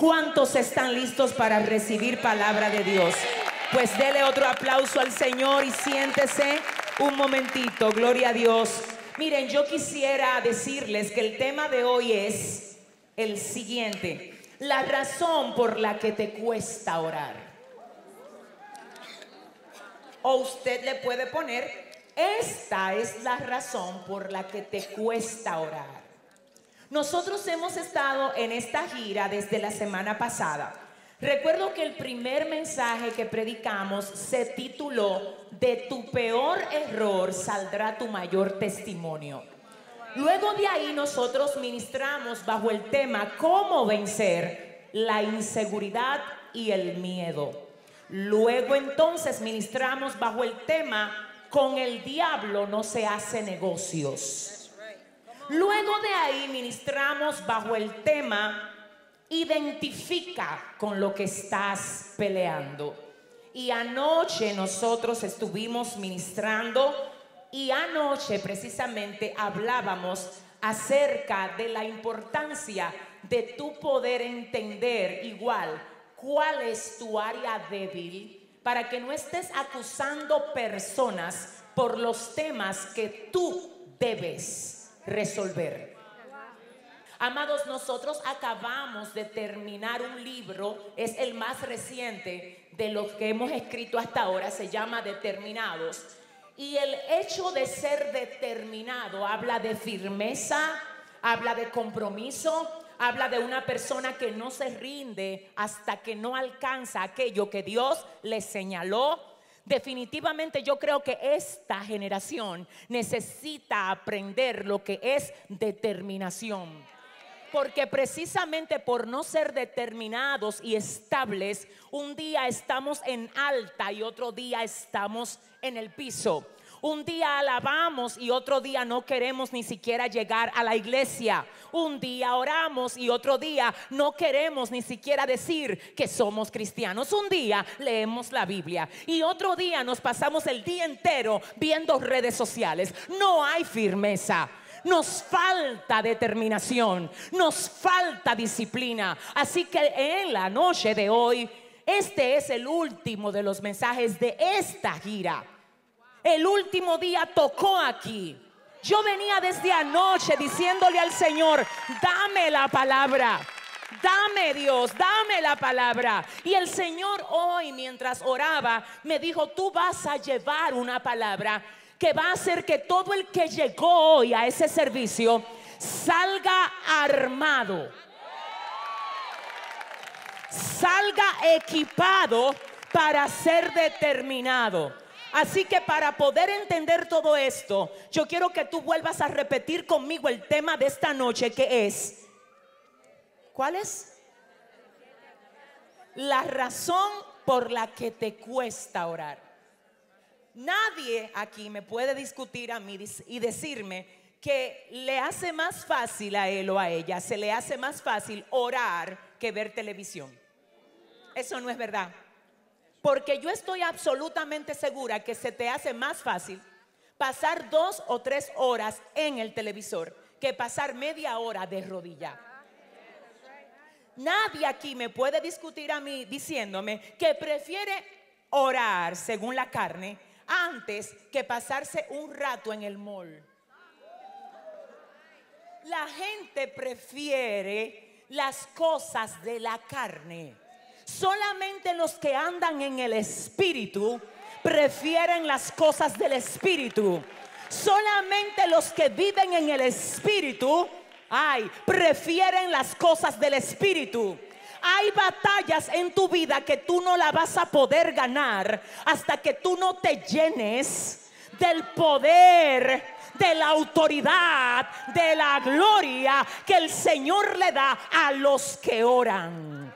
¿Cuántos están listos para recibir palabra de Dios? Pues dele otro aplauso al Señor y siéntese un momentito. Gloria a Dios. Miren, yo quisiera decirles que el tema de hoy es el siguiente. La razón por la que te cuesta orar. O usted le puede poner, esta es la razón por la que te cuesta orar. Nosotros hemos estado en esta gira desde la semana pasada. Recuerdo que el primer mensaje que predicamos se tituló De tu peor error saldrá tu mayor testimonio. Luego de ahí nosotros ministramos bajo el tema cómo vencer la inseguridad y el miedo. Luego entonces ministramos bajo el tema con el diablo no se hace negocios. Luego de ahí ministramos bajo el tema, identifica con lo que estás peleando. Y anoche nosotros estuvimos ministrando y anoche precisamente hablábamos acerca de la importancia de tu poder entender igual cuál es tu área débil para que no estés acusando personas por los temas que tú debes resolver. Amados, nosotros acabamos de terminar un libro, es el más reciente de los que hemos escrito hasta ahora, se llama Determinados. Y el hecho de ser determinado habla de firmeza, habla de compromiso, habla de una persona que no se rinde hasta que no alcanza aquello que Dios le señaló Definitivamente yo creo que esta generación necesita aprender lo que es determinación. Porque precisamente por no ser determinados y estables, un día estamos en alta y otro día estamos en el piso. Un día alabamos y otro día no queremos ni siquiera llegar a la iglesia. Un día oramos y otro día no queremos ni siquiera decir que somos cristianos. Un día leemos la Biblia y otro día nos pasamos el día entero viendo redes sociales. No hay firmeza. Nos falta determinación, nos falta disciplina. Así que en la noche de hoy, este es el último de los mensajes de esta gira. El último día tocó aquí. Yo venía desde anoche diciéndole al Señor, dame la palabra. Dame Dios, dame la palabra. Y el Señor hoy, mientras oraba, me dijo, tú vas a llevar una palabra que va a hacer que todo el que llegó hoy a ese servicio salga armado, salga equipado para ser determinado. Así que para poder entender todo esto, yo quiero que tú vuelvas a repetir conmigo el tema de esta noche que es, ¿cuál es? La razón por la que te cuesta orar. Nadie aquí me puede discutir a mí y decirme que le hace más fácil a él o a ella, se le hace más fácil orar que ver televisión. Eso no es verdad. Porque yo estoy absolutamente segura que se te hace más fácil pasar dos o tres horas en el televisor que pasar media hora de rodilla. Nadie aquí me puede discutir a mí diciéndome que prefiere orar según la carne antes que pasarse un rato en el mall. La gente prefiere las cosas de la carne. Solamente los que andan en el Espíritu prefieren las cosas del Espíritu. Solamente los que viven en el Espíritu, ay, prefieren las cosas del Espíritu. Hay batallas en tu vida que tú no la vas a poder ganar hasta que tú no te llenes del poder, de la autoridad, de la gloria que el Señor le da a los que oran.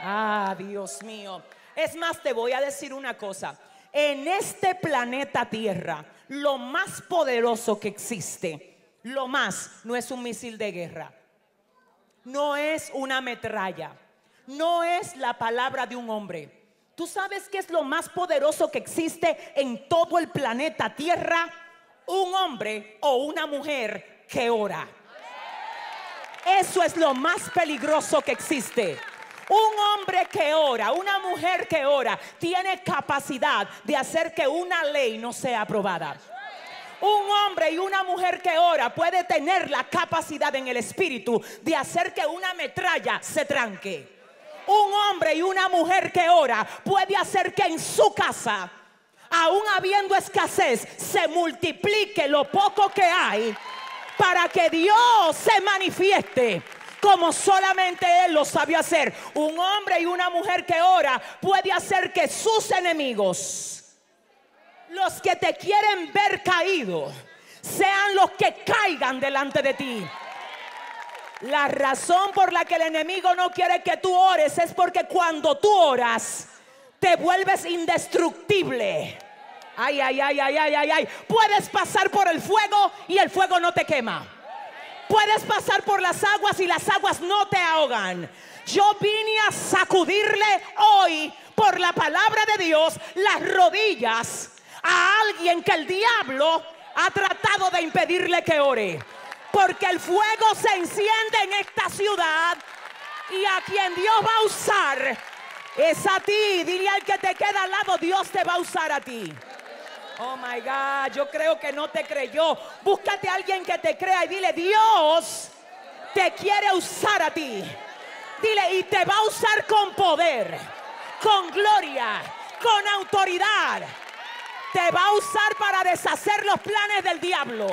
Ah, Dios mío. Es más, te voy a decir una cosa. En este planeta Tierra, lo más poderoso que existe, lo más, no es un misil de guerra, no es una metralla, no es la palabra de un hombre. ¿Tú sabes qué es lo más poderoso que existe en todo el planeta Tierra? Un hombre o una mujer que ora. Eso es lo más peligroso que existe. Un hombre que ora, una mujer que ora, tiene capacidad de hacer que una ley no sea aprobada. Un hombre y una mujer que ora puede tener la capacidad en el espíritu de hacer que una metralla se tranque. Un hombre y una mujer que ora puede hacer que en su casa, aún habiendo escasez, se multiplique lo poco que hay para que Dios se manifieste como solamente Él lo sabe hacer. Un hombre y una mujer que ora puede hacer que sus enemigos, los que te quieren ver caído, sean los que caigan delante de ti. La razón por la que el enemigo no quiere que tú ores es porque cuando tú oras te vuelves indestructible. Ay, ay, ay, ay, ay, ay, ay. Puedes pasar por el fuego y el fuego no te quema. Puedes pasar por las aguas y las aguas no te ahogan. Yo vine a sacudirle hoy por la palabra de Dios las rodillas a alguien que el diablo ha tratado de impedirle que ore. Porque el fuego se enciende en esta ciudad y a quien Dios va a usar es a ti. Dile al que te queda al lado, Dios te va a usar a ti. Oh my God, yo creo que no te creyó. Búscate a alguien que te crea y dile, Dios te quiere usar a ti. Dile, y te va a usar con poder, con gloria, con autoridad. Te va a usar para deshacer los planes del diablo.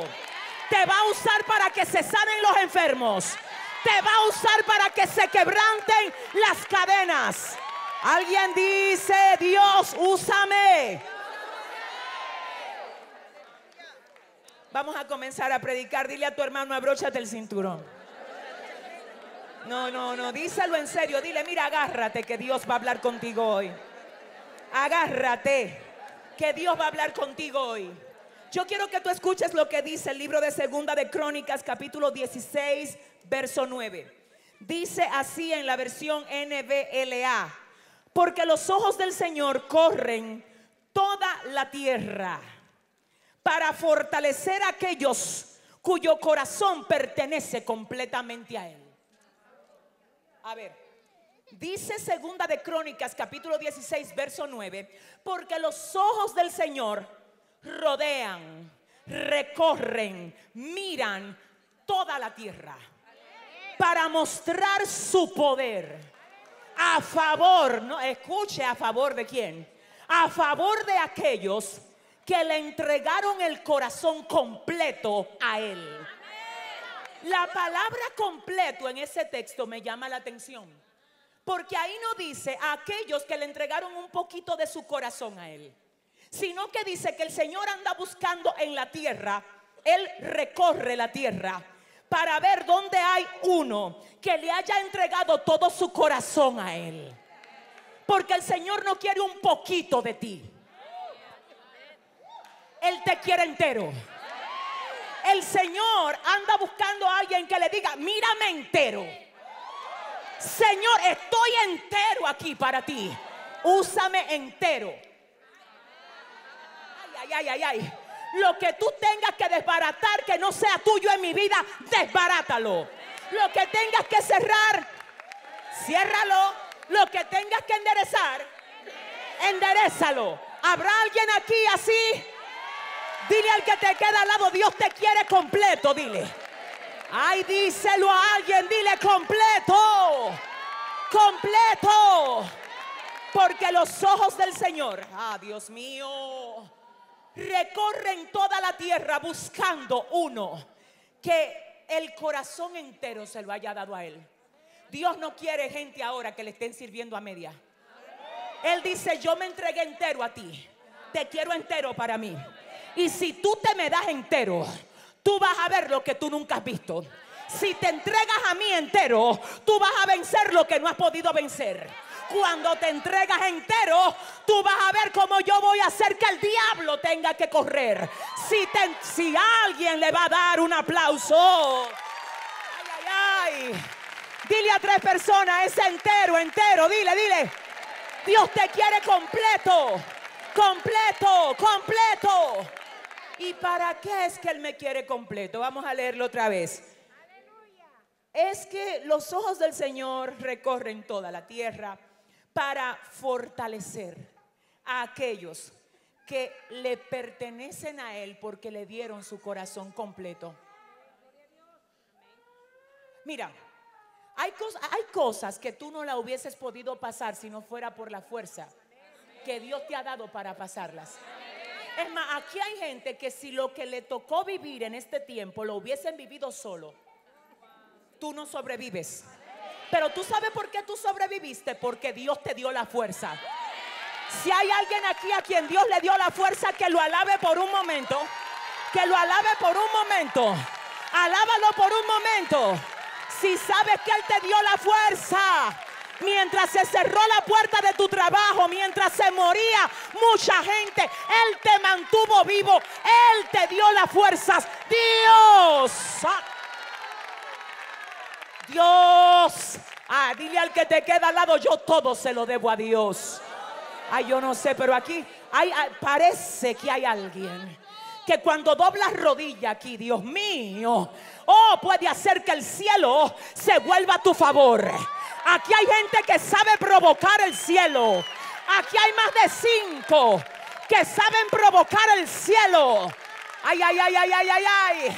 Te va a usar para que se sanen los enfermos. Te va a usar para que se quebranten las cadenas. Alguien dice, Dios, úsame. Vamos a comenzar a predicar. Dile a tu hermano, abróchate el cinturón. No, no, no, díselo en serio. Dile, mira, agárrate que Dios va a hablar contigo hoy. Agárrate que Dios va a hablar contigo hoy. Yo quiero que tú escuches lo que dice el libro de Segunda de Crónicas, capítulo 16, verso 9. Dice así en la versión NBLA, porque los ojos del Señor corren toda la tierra para fortalecer a aquellos cuyo corazón pertenece completamente a Él. A ver, dice segunda de Crónicas capítulo 16 verso 9, porque los ojos del Señor rodean, recorren, miran toda la tierra para mostrar su poder a favor, no escuche a favor de quién, a favor de aquellos que le entregaron el corazón completo a Él. La palabra completo en ese texto me llama la atención. Porque ahí no dice a aquellos que le entregaron un poquito de su corazón a Él. Sino que dice que el Señor anda buscando en la tierra. Él recorre la tierra para ver dónde hay uno que le haya entregado todo su corazón a Él. Porque el Señor no quiere un poquito de ti. Él te quiere entero. El Señor anda buscando a alguien que le diga, mírame entero. Señor, estoy entero aquí para ti. Úsame entero. Ay, ay, ay, ay, Lo que tú tengas que desbaratar, que no sea tuyo en mi vida, desbarátalo. Lo que tengas que cerrar, ciérralo. Lo que tengas que enderezar, enderezalo. ¿Habrá alguien aquí así? Dile al que te queda al lado, Dios te quiere completo, dile. Ay, díselo a alguien, dile completo. Completo. Porque los ojos del Señor, ah, Dios mío, recorren toda la tierra buscando uno que el corazón entero se lo haya dado a Él. Dios no quiere gente ahora que le estén sirviendo a media. Él dice, yo me entregué entero a ti. Te quiero entero para mí. Y si tú te me das entero, tú vas a ver lo que tú nunca has visto. Si te entregas a mí entero, tú vas a vencer lo que no has podido vencer. Cuando te entregas entero, tú vas a ver cómo yo voy a hacer que el diablo tenga que correr. Si, si alguien le va a dar un aplauso, ay, ay, ay. Dile a tres personas, es entero, entero, dile, dile. Dios te quiere completo, completo, completo. ¿Y para qué es que Él me quiere completo? Vamos a leerlo otra vez. es que los ojos del Señor recorren toda la tierra para fortalecer a aquellos que le pertenecen a Él porque le dieron su corazón completo. Mira, hay, hay cosas que tú no la hubieses podido pasar si no fuera por la fuerza que Dios te ha dado para pasarlas. Es más, aquí hay gente que si lo que le tocó vivir en este tiempo lo hubiesen vivido solo, tú no sobrevives. Pero tú sabes por qué tú sobreviviste, porque Dios te dio la fuerza. Si hay alguien aquí a quien Dios le dio la fuerza, que lo alabe por un momento. Que lo alabe por un momento. Alábalo por un momento. Si sabes que Él te dio la fuerza. Mientras se cerró la puerta de tu trabajo, mientras se moría mucha gente, Él te mantuvo vivo, Él te dio las fuerzas. Dios. Dios. Ah, dile al que te queda al lado, yo todo se lo debo a Dios. Ay, yo no sé, pero aquí hay, parece que hay alguien que cuando doblas rodilla aquí, Dios mío, oh, puede hacer que el cielo se vuelva a tu favor. Aquí hay gente que sabe provocar el cielo. Aquí hay más de cinco que saben provocar el cielo. Ay, ay, ay, ay, ay, ay, ay.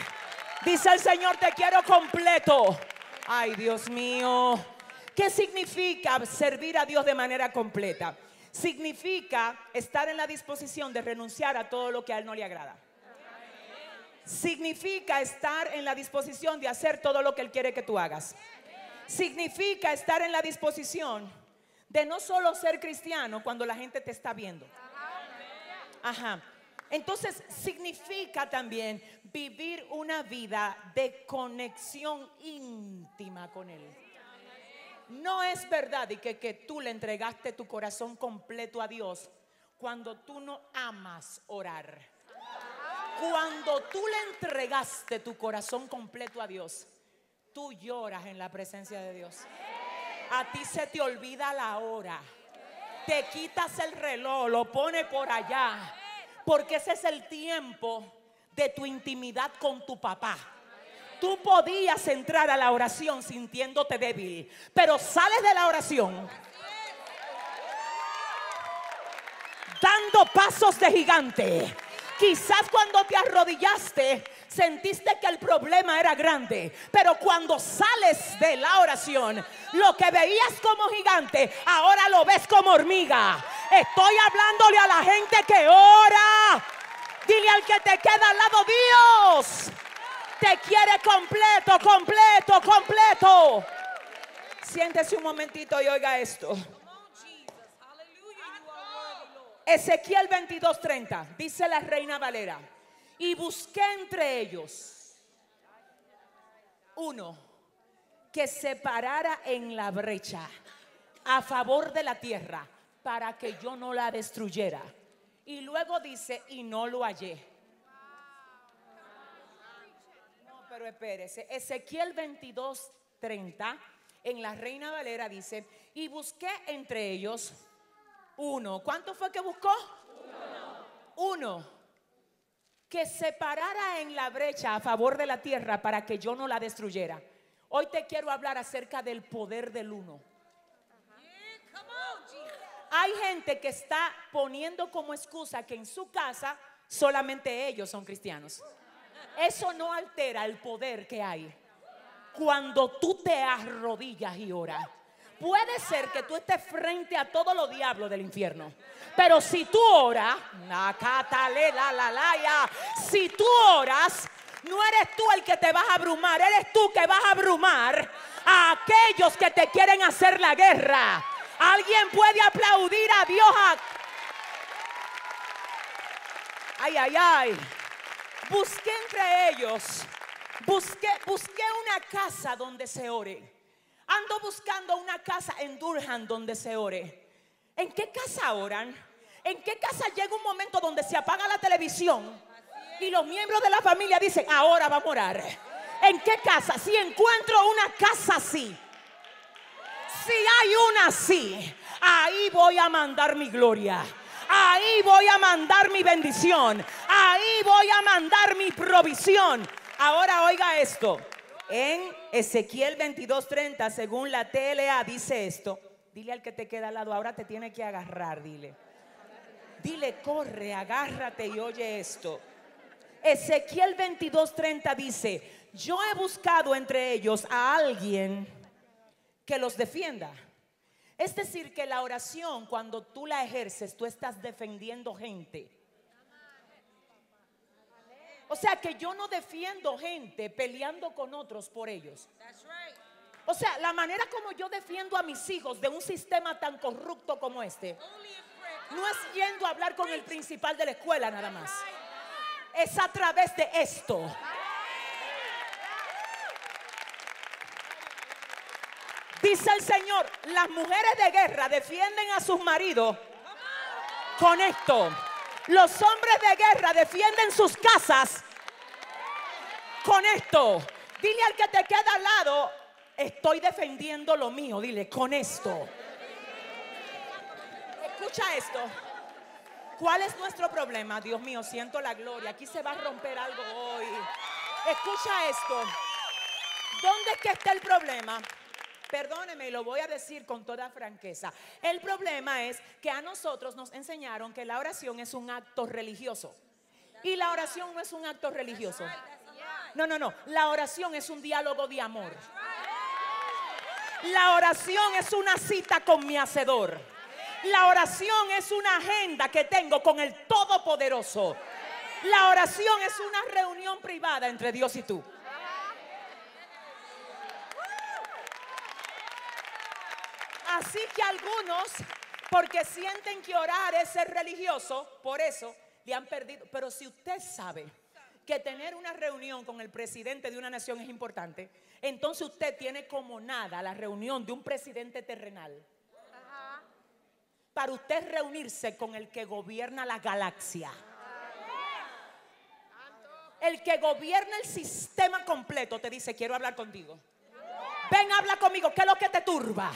Dice el Señor, te quiero completo. Ay, Dios mío. ¿Qué significa servir a Dios de manera completa? Significa estar en la disposición de renunciar a todo lo que a Él no le agrada. Significa estar en la disposición de hacer todo lo que Él quiere que tú hagas significa estar en la disposición de no solo ser cristiano cuando la gente te está viendo. Ajá. Entonces significa también vivir una vida de conexión íntima con Él. No es verdad y que, que tú le entregaste tu corazón completo a Dios cuando tú no amas orar. Cuando tú le entregaste tu corazón completo a Dios, tú lloras en la presencia de Dios. A ti se te olvida la hora. Te quitas el reloj, lo pone por allá. Porque ese es el tiempo de tu intimidad con tu papá. Tú podías entrar a la oración sintiéndote débil, pero sales de la oración dando pasos de gigante. Quizás cuando te arrodillaste sentiste que el problema era grande, pero cuando sales de la oración, lo que veías como gigante, ahora lo ves como hormiga. Estoy hablándole a la gente que ora. Dile al que te queda al lado, Dios te quiere completo, completo, completo. Siéntese un momentito y oiga esto. Ezequiel 22:30, dice la reina Valera y busqué entre ellos uno que se parara en la brecha a favor de la tierra para que yo no la destruyera. Y luego dice, y no lo hallé. No, pero espérese. Ezequiel 22, 30, en la Reina Valera dice, y busqué entre ellos uno. ¿Cuánto fue que buscó? Uno. Uno que se parara en la brecha a favor de la tierra para que yo no la destruyera. Hoy te quiero hablar acerca del poder del uno. Hay gente que está poniendo como excusa que en su casa solamente ellos son cristianos. Eso no altera el poder que hay cuando tú te arrodillas y oras. Puede ser que tú estés frente a todos los diablos del infierno. Pero si tú oras, si tú oras, no eres tú el que te vas a abrumar, eres tú que vas a abrumar a aquellos que te quieren hacer la guerra. Alguien puede aplaudir a Dios. Ay, ay, ay. Busqué entre ellos, busqué, busqué una casa donde se ore. Ando buscando una casa en Durham donde se ore. ¿En qué casa oran? ¿En qué casa llega un momento donde se apaga la televisión y los miembros de la familia dicen, ahora vamos a orar? ¿En qué casa? Si encuentro una casa así, si hay una así, ahí voy a mandar mi gloria. Ahí voy a mandar mi bendición. Ahí voy a mandar mi provisión. Ahora oiga esto. En Ezequiel 22:30, según la TLA, dice esto. Dile al que te queda al lado, ahora te tiene que agarrar, dile. Dile, corre, agárrate y oye esto. Ezequiel 22:30 dice, yo he buscado entre ellos a alguien que los defienda. Es decir, que la oración, cuando tú la ejerces, tú estás defendiendo gente. O sea que yo no defiendo gente peleando con otros por ellos. O sea, la manera como yo defiendo a mis hijos de un sistema tan corrupto como este, no es yendo a hablar con el principal de la escuela nada más. Es a través de esto. Dice el Señor, las mujeres de guerra defienden a sus maridos con esto. Los hombres de guerra defienden sus casas con esto. Dile al que te queda al lado, estoy defendiendo lo mío. Dile, con esto. Escucha esto. ¿Cuál es nuestro problema? Dios mío, siento la gloria. Aquí se va a romper algo hoy. Escucha esto. ¿Dónde es está el problema? Perdóneme, lo voy a decir con toda franqueza. El problema es que a nosotros nos enseñaron que la oración es un acto religioso. Y la oración no es un acto religioso. No, no, no. La oración es un diálogo de amor. La oración es una cita con mi hacedor. La oración es una agenda que tengo con el Todopoderoso. La oración es una reunión privada entre Dios y tú. Así que algunos, porque sienten que orar es ser religioso, por eso le han perdido. Pero si usted sabe que tener una reunión con el presidente de una nación es importante, entonces usted tiene como nada la reunión de un presidente terrenal. Para usted reunirse con el que gobierna la galaxia. El que gobierna el sistema completo te dice, quiero hablar contigo. Ven, habla conmigo, ¿qué es lo que te turba?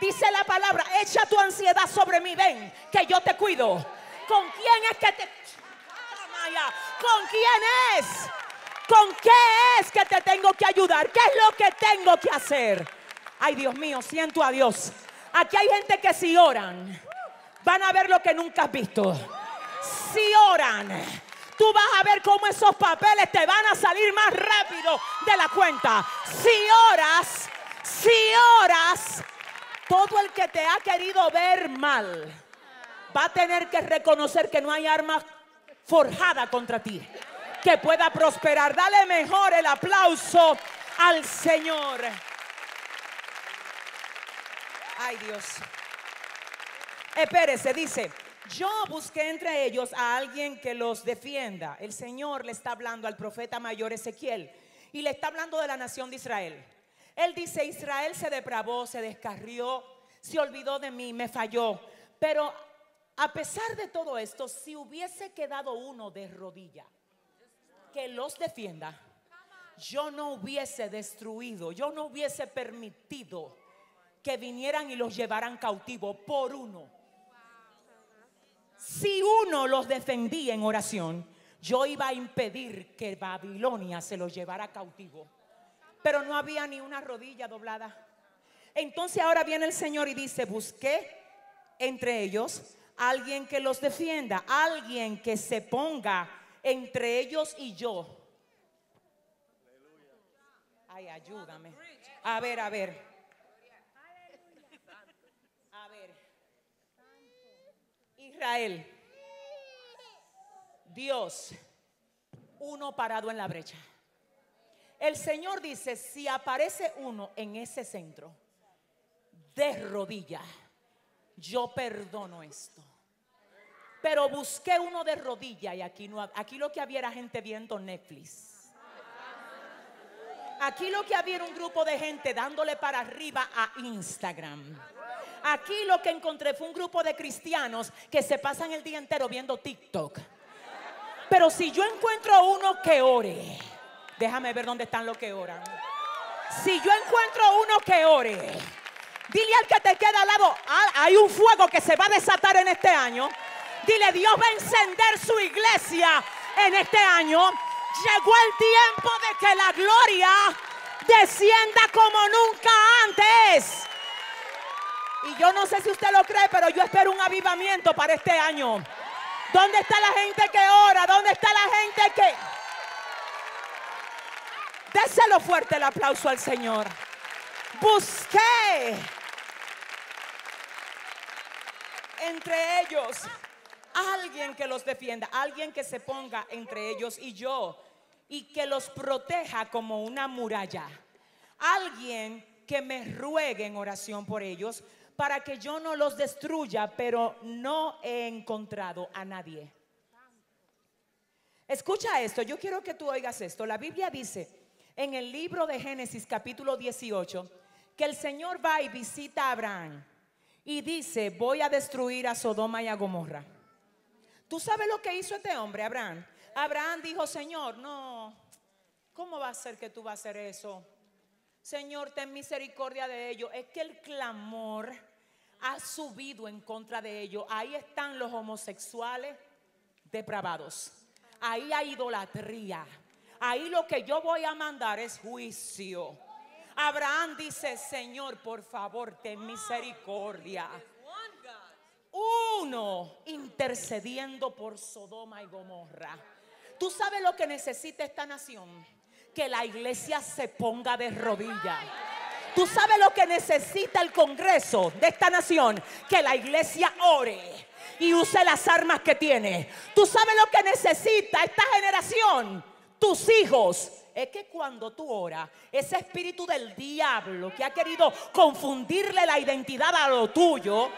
Dice la palabra, echa tu ansiedad sobre mí, ven, que yo te cuido. ¿Con quién es que te... ¿Con quién es? ¿Con qué es que te tengo que ayudar? ¿Qué es lo que tengo que hacer? Ay, Dios mío, siento a Dios. Aquí hay gente que si oran, van a ver lo que nunca has visto. Si oran, tú vas a ver cómo esos papeles te van a salir más rápido de la cuenta. Si oras, si oras, todo el que te ha querido ver mal va a tener que reconocer que no hay arma forjada contra ti que pueda prosperar. Dale mejor el aplauso al Señor. Ay Dios. Espérese, dice, yo busqué entre ellos a alguien que los defienda. El Señor le está hablando al profeta mayor Ezequiel y le está hablando de la nación de Israel. Él dice, Israel se depravó, se descarrió, se olvidó de mí, me falló. Pero a pesar de todo esto, si hubiese quedado uno de rodilla que los defienda, yo no hubiese destruido, yo no hubiese permitido que vinieran y los llevaran cautivo por uno. Si uno los defendía en oración, yo iba a impedir que Babilonia se los llevara cautivo pero no había ni una rodilla doblada. Entonces ahora viene el Señor y dice, busqué entre ellos alguien que los defienda, alguien que se ponga entre ellos y yo. Ay, ayúdame. A ver, a ver. A ver. Israel. Dios. Uno parado en la brecha. El Señor dice, si aparece uno en ese centro de rodillas, yo perdono esto. Pero busqué uno de rodillas y aquí no aquí lo que había era gente viendo Netflix. Aquí lo que había era un grupo de gente dándole para arriba a Instagram. Aquí lo que encontré fue un grupo de cristianos que se pasan el día entero viendo TikTok. Pero si yo encuentro uno que ore, Déjame ver dónde están los que oran. Si yo encuentro uno que ore, dile al que te queda al lado, ah, hay un fuego que se va a desatar en este año. Dile, Dios va a encender su iglesia en este año. Llegó el tiempo de que la gloria descienda como nunca antes. Y yo no sé si usted lo cree, pero yo espero un avivamiento para este año. ¿Dónde está la gente que ora? ¿Dónde está la gente que... Déselo fuerte el aplauso al Señor. Busqué entre ellos alguien que los defienda, alguien que se ponga entre ellos y yo y que los proteja como una muralla. Alguien que me ruegue en oración por ellos para que yo no los destruya, pero no he encontrado a nadie. Escucha esto, yo quiero que tú oigas esto. La Biblia dice en el libro de Génesis capítulo 18 que el Señor va y visita a Abraham y dice, voy a destruir a Sodoma y a Gomorra. ¿Tú sabes lo que hizo este hombre, Abraham? Abraham dijo, Señor, no, ¿cómo va a ser que tú vas a hacer eso? Señor, ten misericordia de ellos. Es que el clamor ha subido en contra de ellos. Ahí están los homosexuales depravados. Ahí hay idolatría. Ahí lo que yo voy a mandar es juicio. Abraham dice, Señor, por favor, ten misericordia uno intercediendo por Sodoma y Gomorra. ¿Tú sabes lo que necesita esta nación? Que la iglesia se ponga de rodillas. ¿Tú sabes lo que necesita el Congreso de esta nación? Que la iglesia ore y use las armas que tiene. ¿Tú sabes lo que necesita esta generación? Tus hijos. Es que cuando tú oras, ese espíritu del diablo que ha querido confundirle la identidad a lo tuyo,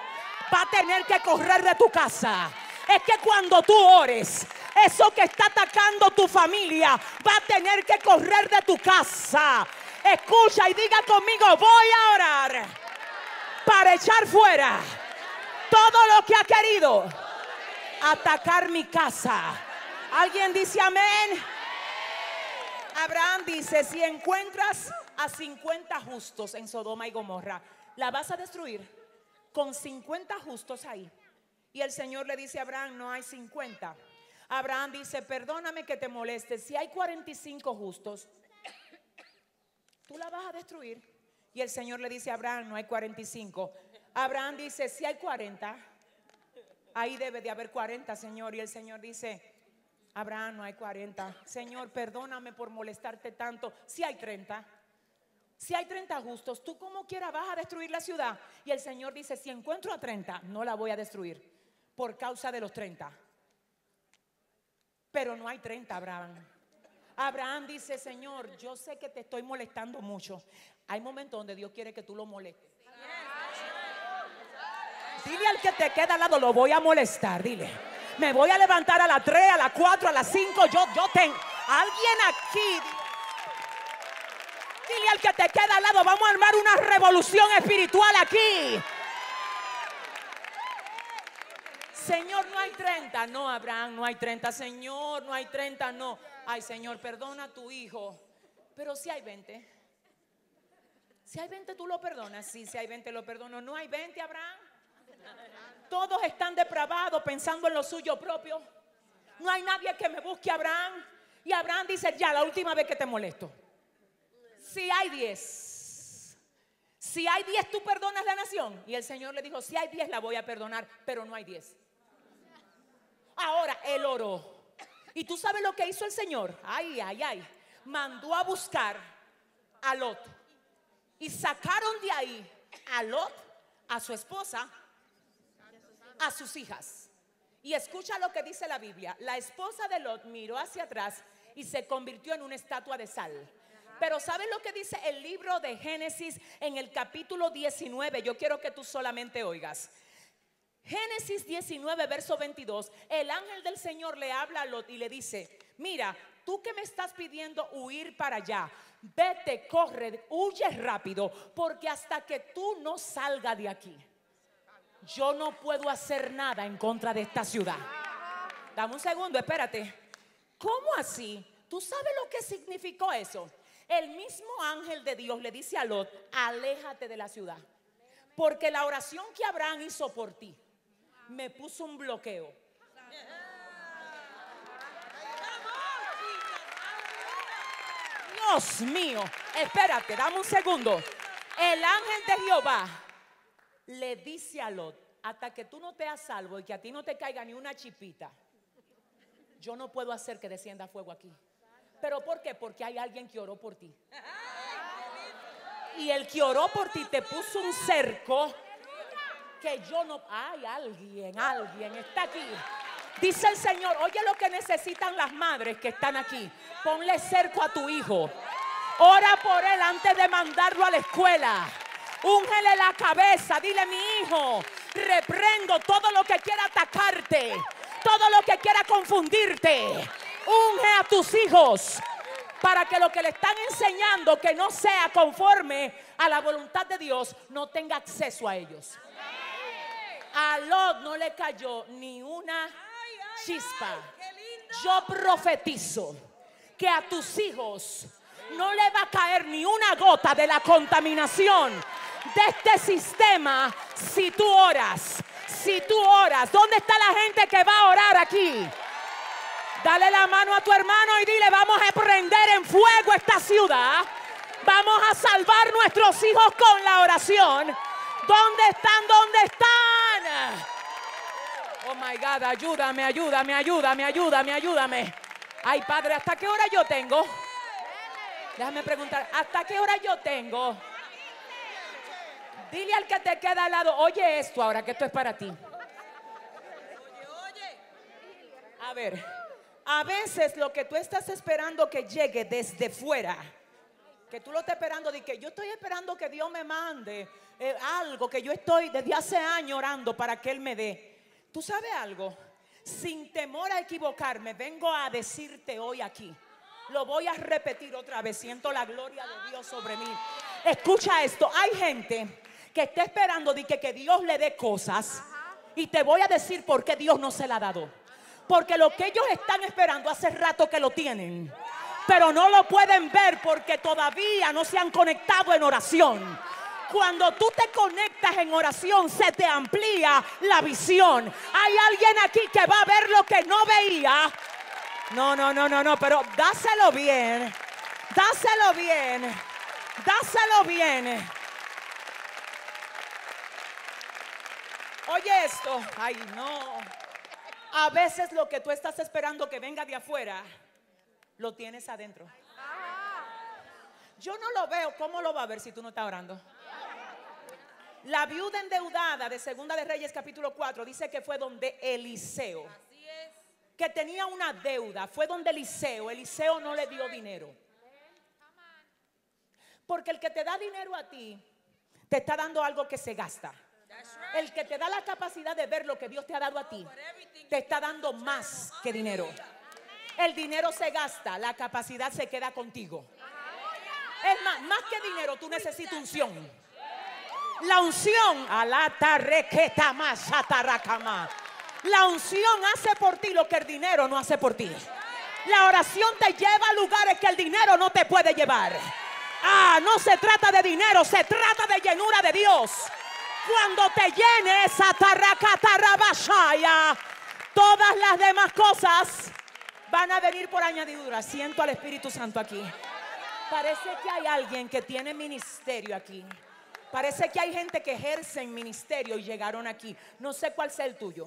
va a tener que correr de tu casa. Es que cuando tú ores, eso que está atacando tu familia va a tener que correr de tu casa. Escucha y diga conmigo, voy a orar para echar fuera todo lo que ha querido atacar mi casa. ¿Alguien dice amén? Abraham dice, si encuentras a 50 justos en Sodoma y Gomorra, ¿la vas a destruir? con 50 justos ahí. Y el Señor le dice a Abraham, no hay 50. Abraham dice, perdóname que te moleste, si hay 45 justos, tú la vas a destruir. Y el Señor le dice a Abraham, no hay 45. Abraham dice, si hay 40, ahí debe de haber 40, Señor. Y el Señor dice, Abraham, no hay 40. Señor, perdóname por molestarte tanto. Si hay 30. Si hay 30 justos, tú como quiera vas a destruir la ciudad. Y el Señor dice, si encuentro a 30, no la voy a destruir por causa de los 30. Pero no hay 30, Abraham. Abraham dice, Señor, yo sé que te estoy molestando mucho. Hay momentos donde Dios quiere que tú lo molestes. Dile al que te queda al lado, lo voy a molestar, dile. Me voy a levantar a las 3, a las 4, a las 5. Yo, yo tengo. Alguien aquí. Dile al que te queda al lado, vamos a armar una revolución espiritual aquí. Señor, no hay 30. No, Abraham, no hay 30. Señor, no hay 30. No. Ay, Señor, perdona a tu hijo. Pero si hay 20. Si hay 20, tú lo perdonas. Sí, si hay 20, lo perdono. No hay 20, Abraham. Todos están depravados pensando en lo suyo propio. No hay nadie que me busque, Abraham. Y Abraham dice, ya, la última vez que te molesto. Si hay diez, si hay diez, tú perdonas la nación. Y el Señor le dijo, si hay diez, la voy a perdonar, pero no hay diez. Ahora él oró. ¿Y tú sabes lo que hizo el Señor? Ay, ay, ay. Mandó a buscar a Lot. Y sacaron de ahí a Lot, a su esposa, a sus hijas. Y escucha lo que dice la Biblia. La esposa de Lot miró hacia atrás y se convirtió en una estatua de sal. Pero ¿sabes lo que dice el libro de Génesis en el capítulo 19? Yo quiero que tú solamente oigas. Génesis 19, verso 22. El ángel del Señor le habla a Lot y le dice, mira, tú que me estás pidiendo huir para allá, vete, corre, huye rápido, porque hasta que tú no salgas de aquí, yo no puedo hacer nada en contra de esta ciudad. Dame un segundo, espérate. ¿Cómo así? ¿Tú sabes lo que significó eso? El mismo ángel de Dios le dice a Lot, aléjate de la ciudad. Porque la oración que Abraham hizo por ti me puso un bloqueo. Dios mío. Espérate, dame un segundo. El ángel de Jehová le dice a Lot, hasta que tú no te has salvo y que a ti no te caiga ni una chipita, yo no puedo hacer que descienda fuego aquí. ¿Pero por qué? Porque hay alguien que oró por ti. Y el que oró por ti te puso un cerco que yo no... Hay alguien, alguien está aquí. Dice el Señor, oye lo que necesitan las madres que están aquí. Ponle cerco a tu hijo. Ora por él antes de mandarlo a la escuela. Úngele la cabeza, dile mi hijo, reprendo todo lo que quiera atacarte, todo lo que quiera confundirte. Unge a tus hijos para que lo que le están enseñando que no sea conforme a la voluntad de Dios no tenga acceso a ellos. A Lot no le cayó ni una chispa. Yo profetizo que a tus hijos no le va a caer ni una gota de la contaminación de este sistema si tú oras. Si tú oras, ¿dónde está la gente que va a orar aquí? Dale la mano a tu hermano y dile, vamos a prender en fuego esta ciudad. Vamos a salvar nuestros hijos con la oración. ¿Dónde están? ¿Dónde están? Oh my God, ayúdame, ayúdame, ayúdame, ayúdame, ayúdame. Ay, Padre, ¿hasta qué hora yo tengo? Déjame preguntar, ¿hasta qué hora yo tengo? Dile al que te queda al lado, oye esto ahora, que esto es para ti. A ver, a veces lo que tú estás esperando que llegue desde fuera, que tú lo estás esperando, de que yo estoy esperando que Dios me mande eh, algo que yo estoy desde hace años orando para que Él me dé. ¿Tú sabes algo? Sin temor a equivocarme, vengo a decirte hoy aquí. Lo voy a repetir otra vez. Siento la gloria de Dios sobre mí. Escucha esto. Hay gente que está esperando de que, que Dios le dé cosas. Y te voy a decir por qué Dios no se la ha dado. Porque lo que ellos están esperando hace rato que lo tienen. Pero no lo pueden ver porque todavía no se han conectado en oración. Cuando tú te conectas en oración se te amplía la visión. Hay alguien aquí que va a ver lo que no veía. No, no, no, no, no, pero dáselo bien. Dáselo bien. Dáselo bien. Oye esto. Ay, no. A veces lo que tú estás esperando que venga de afuera, lo tienes adentro. Yo no lo veo. ¿Cómo lo va a ver si tú no estás orando? La viuda endeudada de Segunda de Reyes capítulo 4 dice que fue donde Eliseo, que tenía una deuda, fue donde Eliseo, Eliseo no le dio dinero. Porque el que te da dinero a ti, te está dando algo que se gasta. El que te da la capacidad de ver lo que Dios te ha dado a ti, te está dando más que dinero. El dinero se gasta, la capacidad se queda contigo. Es más, más que dinero, tú necesitas unción. La unción, la unción hace por ti lo que el dinero no hace por ti. La oración te lleva a lugares que el dinero no te puede llevar. Ah, no se trata de dinero, se trata de llenura de Dios. Cuando te llenes, todas las demás cosas van a venir por añadidura. Siento al Espíritu Santo aquí. Parece que hay alguien que tiene ministerio aquí. Parece que hay gente que ejerce en ministerio y llegaron aquí. No sé cuál sea el tuyo.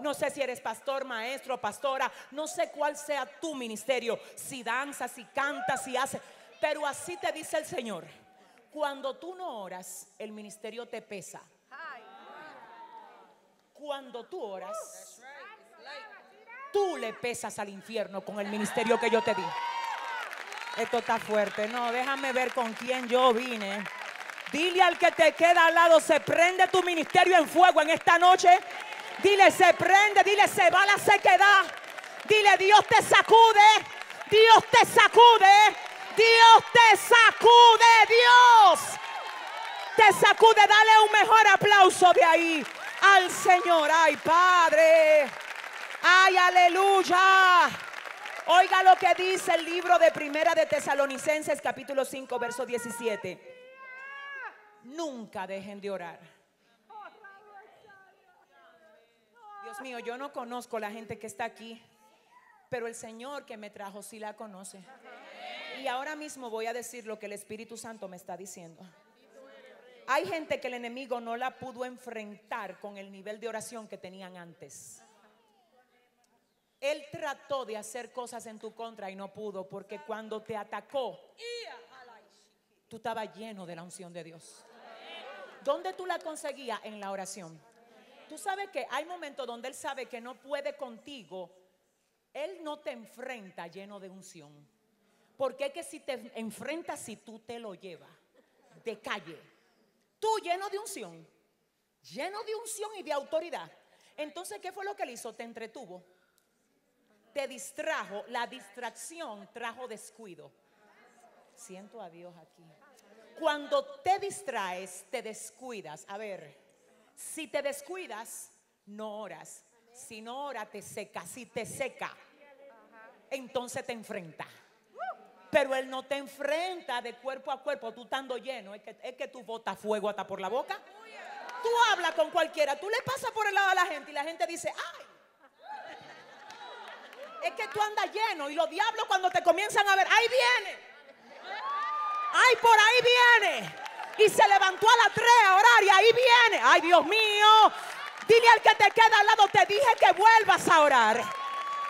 No sé si eres pastor, maestro, pastora. No sé cuál sea tu ministerio. Si danzas, si cantas, si haces. Pero así te dice el Señor. Cuando tú no oras, el ministerio te pesa. Cuando tú oras, tú le pesas al infierno con el ministerio que yo te di. Esto está fuerte. No, déjame ver con quién yo vine. Dile al que te queda al lado, se prende tu ministerio en fuego en esta noche. Dile, se prende, dile, se va la sequedad. Dile, Dios te sacude, Dios te sacude, Dios te sacude, Dios te sacude. Dale un mejor aplauso de ahí al Señor. Ay, Padre. Ay, aleluya. Oiga lo que dice el libro de Primera de Tesalonicenses, capítulo 5, verso 17. Nunca dejen de orar. Dios mío, yo no conozco la gente que está aquí, pero el Señor que me trajo sí la conoce. Y ahora mismo voy a decir lo que el Espíritu Santo me está diciendo. Hay gente que el enemigo no la pudo enfrentar con el nivel de oración que tenían antes. Él trató de hacer cosas en tu contra y no pudo porque cuando te atacó, tú estabas lleno de la unción de Dios. ¿Dónde tú la conseguías? En la oración. Tú sabes que hay momentos donde Él sabe que no puede contigo. Él no te enfrenta lleno de unción. Porque es que si te enfrentas, si tú te lo llevas de calle, tú lleno de unción, lleno de unción y de autoridad. Entonces, ¿qué fue lo que él hizo? Te entretuvo, te distrajo. La distracción trajo descuido. Siento a Dios aquí. Cuando te distraes, te descuidas. A ver, si te descuidas, no oras. Si no oras, te seca. Si te seca, entonces te enfrenta. Pero Él no te enfrenta de cuerpo a cuerpo, tú estando lleno. Es que, es que tú botas fuego hasta por la boca. Tú hablas con cualquiera, tú le pasas por el lado a la gente y la gente dice, ¡ay! Es que tú andas lleno y los diablos cuando te comienzan a ver, ¡ahí viene! ¡Ay, por ahí viene! Y se levantó a las 3 a orar y ahí viene. ¡Ay, Dios mío! Dile al que te queda al lado, te dije que vuelvas a orar.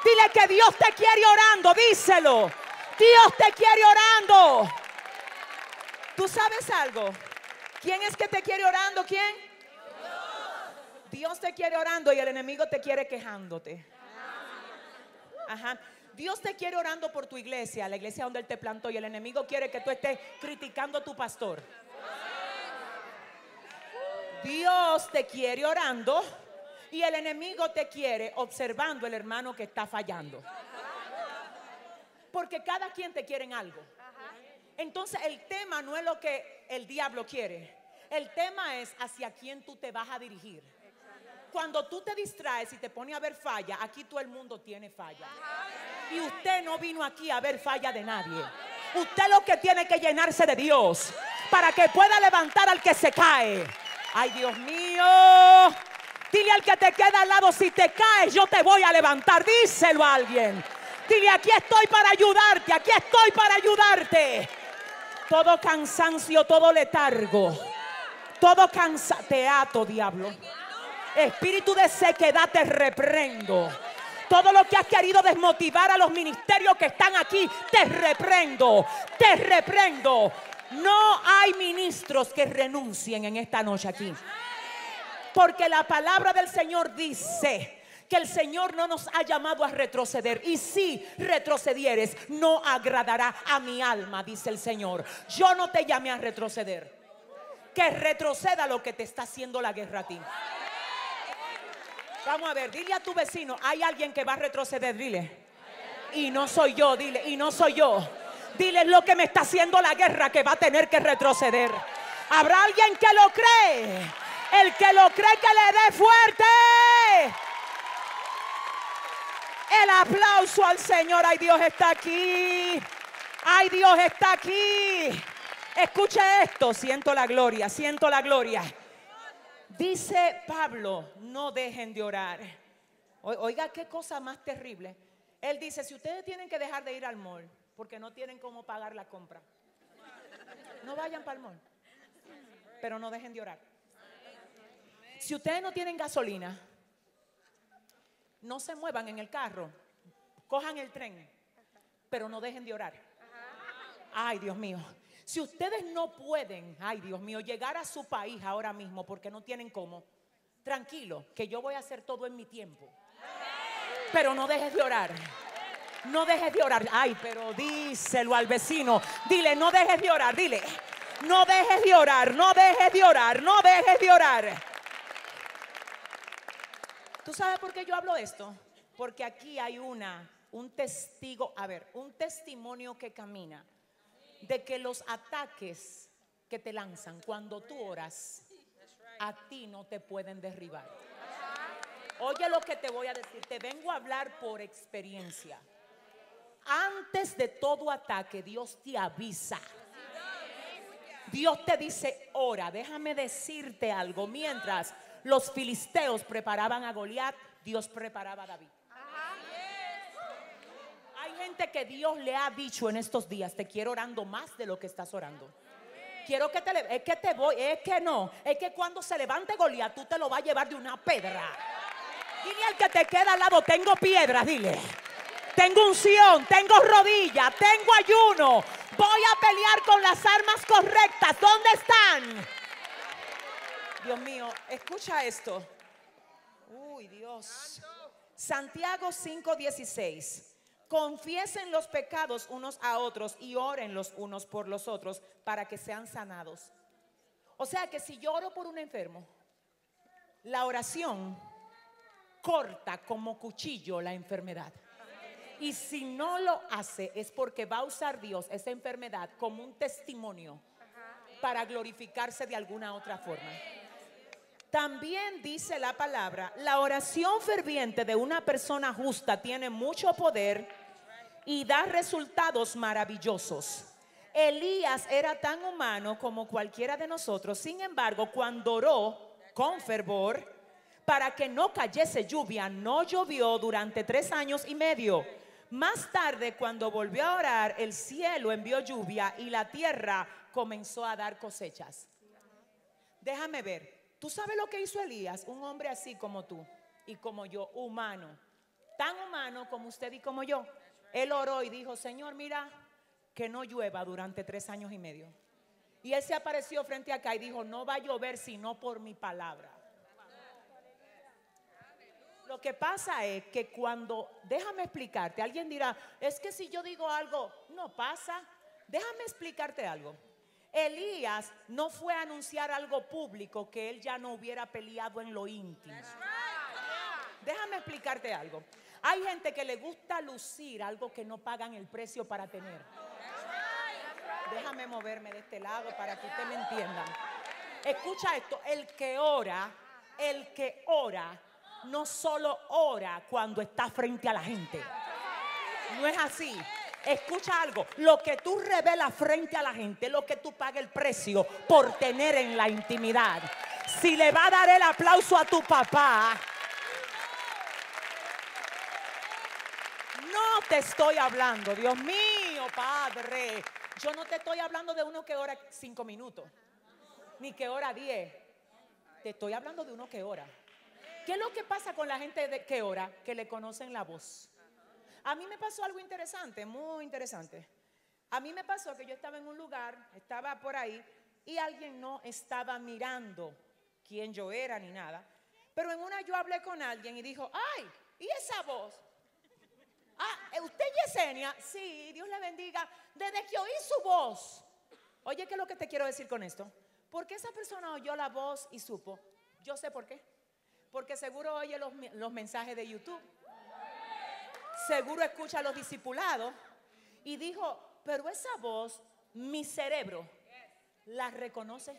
Dile que Dios te quiere orando, díselo. Dios te quiere orando. ¿Tú sabes algo? ¿Quién es que te quiere orando? ¿Quién? Dios te quiere orando y el enemigo te quiere quejándote. Ajá. Dios te quiere orando por tu iglesia, la iglesia donde Él te plantó, y el enemigo quiere que tú estés criticando a tu pastor. Dios te quiere orando y el enemigo te quiere observando el hermano que está fallando. Porque cada quien te quiere en algo. Entonces el tema no es lo que el diablo quiere. El tema es hacia quién tú te vas a dirigir. Cuando tú te distraes y te pones a ver falla, aquí todo el mundo tiene falla. Y usted no vino aquí a ver falla de nadie. Usted lo que tiene que llenarse de Dios para que pueda levantar al que se cae. Ay, Dios mío. Dile al que te queda al lado, si te caes, yo te voy a levantar. Díselo a alguien. Dile, aquí estoy para ayudarte, aquí estoy para ayudarte. Todo cansancio, todo letargo, todo cansa, te ato, diablo. Espíritu de sequedad te reprendo. Todo lo que has querido desmotivar a los ministerios que están aquí, te reprendo, te reprendo. No hay ministros que renuncien en esta noche aquí. Porque la palabra del Señor dice que el Señor no nos ha llamado a retroceder. Y si retrocedieres, no agradará a mi alma, dice el Señor. Yo no te llamé a retroceder. Que retroceda lo que te está haciendo la guerra a ti. Vamos a ver, dile a tu vecino, hay alguien que va a retroceder, dile. Y no soy yo, dile, y no soy yo. Dile lo que me está haciendo la guerra que va a tener que retroceder. Habrá alguien que lo cree. El que lo cree que le dé fuerte. El aplauso al Señor. Ay, Dios está aquí. Ay, Dios está aquí. Escuche esto. Siento la gloria. Siento la gloria. Dice Pablo, no dejen de orar. Oiga, qué cosa más terrible. Él dice, si ustedes tienen que dejar de ir al mall porque no tienen cómo pagar la compra, no vayan para el mall, pero no dejen de orar. Si ustedes no tienen gasolina, no se muevan en el carro, cojan el tren, pero no dejen de orar. Ay, Dios mío. Si ustedes no pueden, ay Dios mío, llegar a su país ahora mismo porque no tienen cómo, tranquilo, que yo voy a hacer todo en mi tiempo. Pero no dejes de orar. No dejes de orar. Ay, pero díselo al vecino. Dile, no dejes de orar. Dile, no dejes de orar. No dejes de orar. No dejes de orar. ¿Tú sabes por qué yo hablo esto? Porque aquí hay una, un testigo, a ver, un testimonio que camina de que los ataques que te lanzan cuando tú oras, a ti no te pueden derribar. Oye lo que te voy a decir, te vengo a hablar por experiencia. Antes de todo ataque, Dios te avisa. Dios te dice, ora, déjame decirte algo. Mientras los filisteos preparaban a Goliat, Dios preparaba a David. gente que Dios le ha dicho en estos días, te quiero orando más de lo que estás orando. Quiero que te es que te voy, es que no, es que cuando se levante Goliat, tú te lo vas a llevar de una pedra. Dile al que te queda al lado, tengo piedras, dile. Tengo unción, tengo rodilla, tengo ayuno. Voy a pelear con las armas correctas. ¿Dónde están? Dios mío, escucha esto. Uy, Dios. Santiago 5:16. Confiesen los pecados unos a otros y oren los unos por los otros para que sean sanados. O sea que si yo oro por un enfermo, la oración corta como cuchillo la enfermedad. Y si no lo hace es porque va a usar Dios esa enfermedad como un testimonio para glorificarse de alguna otra forma. También dice la palabra, la oración ferviente de una persona justa tiene mucho poder y da resultados maravillosos. Elías era tan humano como cualquiera de nosotros, sin embargo, cuando oró con fervor para que no cayese lluvia, no llovió durante tres años y medio. Más tarde, cuando volvió a orar, el cielo envió lluvia y la tierra comenzó a dar cosechas. Déjame ver. ¿Tú sabes lo que hizo Elías? Un hombre así como tú y como yo, humano. Tan humano como usted y como yo. Él oró y dijo, Señor, mira, que no llueva durante tres años y medio. Y él se apareció frente acá y dijo, no va a llover sino por mi palabra. Lo que pasa es que cuando, déjame explicarte, alguien dirá, es que si yo digo algo, no pasa. Déjame explicarte algo. Elías no fue a anunciar algo público que él ya no hubiera peleado en lo íntimo. Déjame explicarte algo. Hay gente que le gusta lucir algo que no pagan el precio para tener. Déjame moverme de este lado para que usted me entienda. Escucha esto, el que ora, el que ora, no solo ora cuando está frente a la gente. No es así. Escucha algo, lo que tú revelas frente a la gente, lo que tú pagas el precio por tener en la intimidad. Si le va a dar el aplauso a tu papá, no te estoy hablando, Dios mío, Padre. Yo no te estoy hablando de uno que ora cinco minutos, ni que ora diez. Te estoy hablando de uno que ora. ¿Qué es lo que pasa con la gente de- que ora? Que le conocen la voz. A mí me pasó algo interesante, muy interesante. A mí me pasó que yo estaba en un lugar, estaba por ahí, y alguien no estaba mirando quién yo era ni nada. Pero en una yo hablé con alguien y dijo, ay, ¿y esa voz? Ah, ¿eh, ¿usted es Yesenia? Sí, Dios le bendiga. Desde que oí su voz. Oye, ¿qué es lo que te quiero decir con esto? Porque esa persona oyó la voz y supo. Yo sé por qué. Porque seguro oye los mensajes de YouTube. Seguro escucha a los discipulados. Y dijo, pero esa voz, mi cerebro, la reconoce.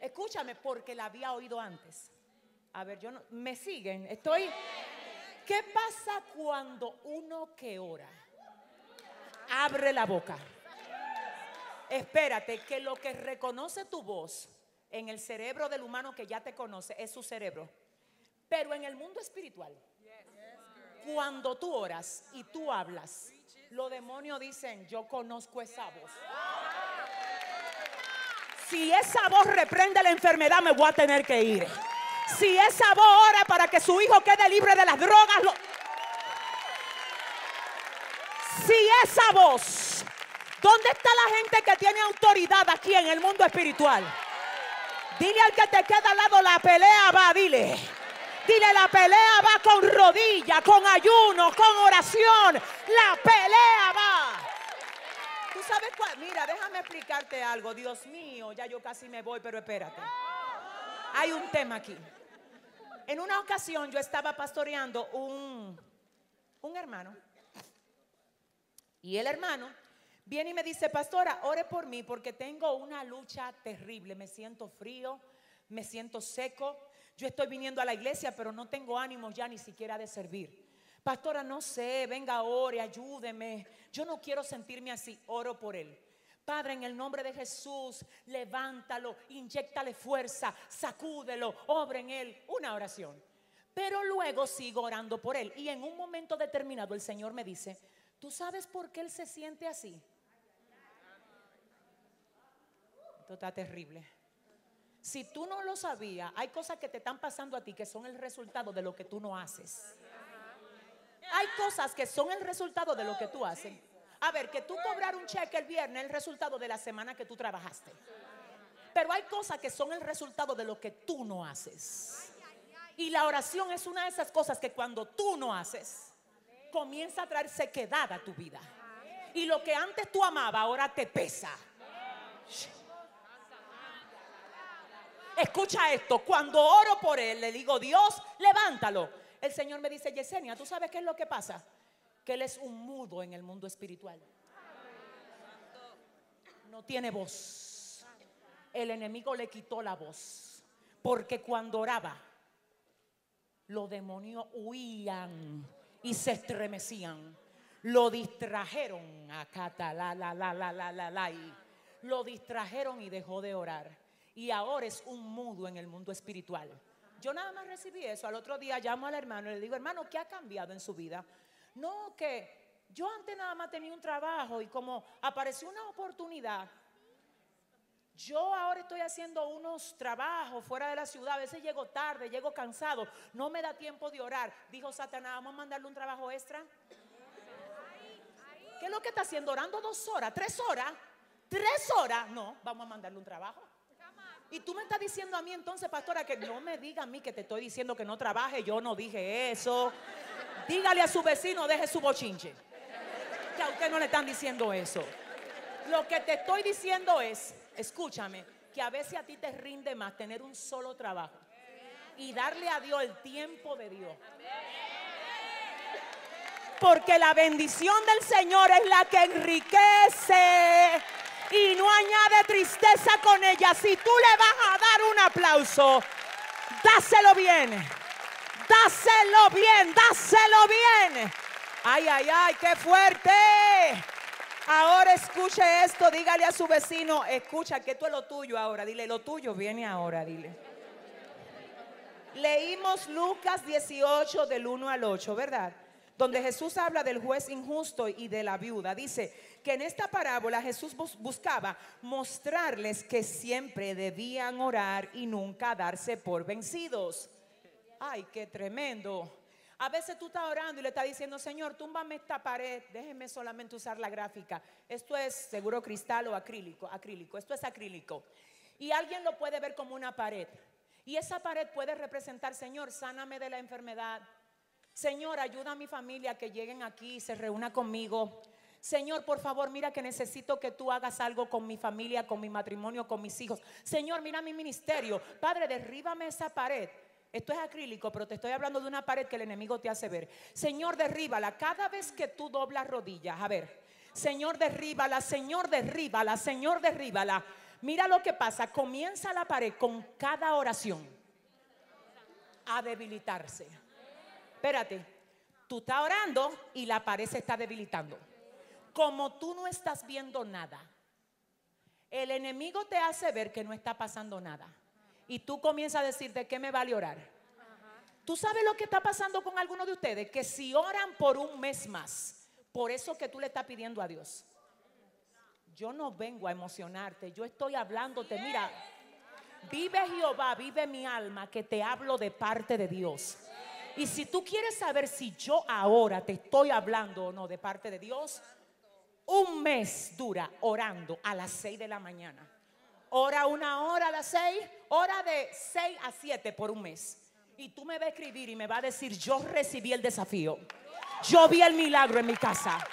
Escúchame, porque la había oído antes. A ver, yo no, ¿me siguen? Estoy... ¿Qué pasa cuando uno que ora abre la boca? Espérate, que lo que reconoce tu voz en el cerebro del humano que ya te conoce es su cerebro. Pero en el mundo espiritual, cuando tú oras y tú hablas, los demonios dicen, yo conozco esa voz. Si esa voz reprende la enfermedad, me voy a tener que ir. Si esa voz ora para que su hijo quede libre de las drogas, si esa voz, ¿dónde está la gente que tiene autoridad aquí en el mundo espiritual? Dile al que te queda al lado, la pelea va, dile. Dile, la pelea va con rodilla, con ayuno, con oración. La pelea va. ¿Tú sabes cuál? Mira, déjame explicarte algo. Dios mío, ya yo casi me voy, pero espérate. Hay un tema aquí. En una ocasión yo estaba pastoreando un, un hermano. Y el hermano viene y me dice, pastora, ore por mí porque tengo una lucha terrible. Me siento frío, me siento seco. Yo estoy viniendo a la iglesia, pero no tengo ánimo ya ni siquiera de servir. Pastora, no sé, venga, ore, ayúdeme. Yo no quiero sentirme así. Oro por él. Padre, en el nombre de Jesús, levántalo, inyectale fuerza, sacúdelo, obra en él. Una oración. Pero luego sigo orando por él. Y en un momento determinado el Señor me dice, ¿Tú sabes por qué él se siente así? Esto está terrible. Si tú no lo sabías, hay cosas que te están pasando a ti que son el resultado de lo que tú no haces. Hay cosas que son el resultado de lo que tú haces. A ver, que tú cobrar un cheque el viernes es el resultado de la semana que tú trabajaste. Pero hay cosas que son el resultado de lo que tú no haces. Y la oración es una de esas cosas que cuando tú no haces, comienza a traer sequedad a tu vida. Y lo que antes tú amabas ahora te pesa. Escucha esto, cuando oro por él, le digo, Dios, levántalo. El Señor me dice, Yesenia, ¿tú sabes qué es lo que pasa? Que él es un mudo en el mundo espiritual. No tiene voz. El enemigo le quitó la voz. Porque cuando oraba, los demonios huían y se estremecían. Lo distrajeron a la, la, la, la, la, la, la, y lo distrajeron y dejó de orar y ahora es un mudo en el mundo espiritual. Yo nada más recibí eso. Al otro día llamo al hermano y le digo, hermano, ¿qué ha cambiado en su vida? No, que yo antes nada más tenía un trabajo y como apareció una oportunidad, yo ahora estoy haciendo unos trabajos fuera de la ciudad, a veces llego tarde, llego cansado, no me da tiempo de orar. Dijo Satanás, vamos a mandarle un trabajo extra. ¿Qué es lo que está haciendo? ¿Orando dos horas? ¿Tres horas? ¿Tres horas? No, vamos a mandarle un trabajo. Y tú me estás diciendo a mí entonces, pastora, que no me diga a mí que te estoy diciendo que no trabaje. Yo no dije eso. Dígale a su vecino, deje su bochinche. Que a usted no le están diciendo eso. Lo que te estoy diciendo es, escúchame, que a veces a ti te rinde más tener un solo trabajo y darle a Dios el tiempo de Dios. Porque la bendición del Señor es la que enriquece y no añade tristeza con ella. Si tú le vas a dar un aplauso, dáselo bien. Dáselo bien, dáselo bien. Ay, ay, ay, qué fuerte. Ahora escuche esto, dígale a su vecino, escucha que esto es lo tuyo ahora. Dile, lo tuyo viene ahora, dile. Leímos Lucas 18 del 1 al 8, ¿verdad? Donde Jesús habla del juez injusto y de la viuda. Dice, que en esta parábola Jesús buscaba mostrarles que siempre debían orar y nunca darse por vencidos. Ay, qué tremendo. A veces tú estás orando y le estás diciendo, Señor, túmbame esta pared, déjeme solamente usar la gráfica. Esto es seguro cristal o acrílico, acrílico, esto es acrílico. Y alguien lo puede ver como una pared. Y esa pared puede representar, Señor, sáname de la enfermedad. Señor, ayuda a mi familia a que lleguen aquí y se reúna conmigo. Señor, por favor, mira que necesito que tú hagas algo con mi familia, con mi matrimonio, con mis hijos. Señor, mira mi ministerio. Padre, derríbame esa pared. Esto es acrílico, pero te estoy hablando de una pared que el enemigo te hace ver. Señor, derríbala. Cada vez que tú doblas rodillas, a ver, Señor, derríbala, Señor, derríbala, Señor, derríbala. Mira lo que pasa. Comienza la pared con cada oración a debilitarse. Espérate, tú estás orando y la pared se está debilitando como tú no estás viendo nada, el enemigo te hace ver que no está pasando nada. Y tú comienzas a decir, ¿de qué me vale orar? Tú sabes lo que está pasando con algunos de ustedes, que si oran por un mes más, por eso que tú le estás pidiendo a Dios. Yo no vengo a emocionarte, yo estoy hablándote, mira, vive Jehová, vive mi alma, que te hablo de parte de Dios. Y si tú quieres saber si yo ahora te estoy hablando o no de parte de Dios, un mes dura orando a las 6 de la mañana. Ora una hora a las 6, hora de 6 a 7 por un mes. Y tú me vas a escribir y me va a decir, yo recibí el desafío. Yo vi el milagro en mi casa.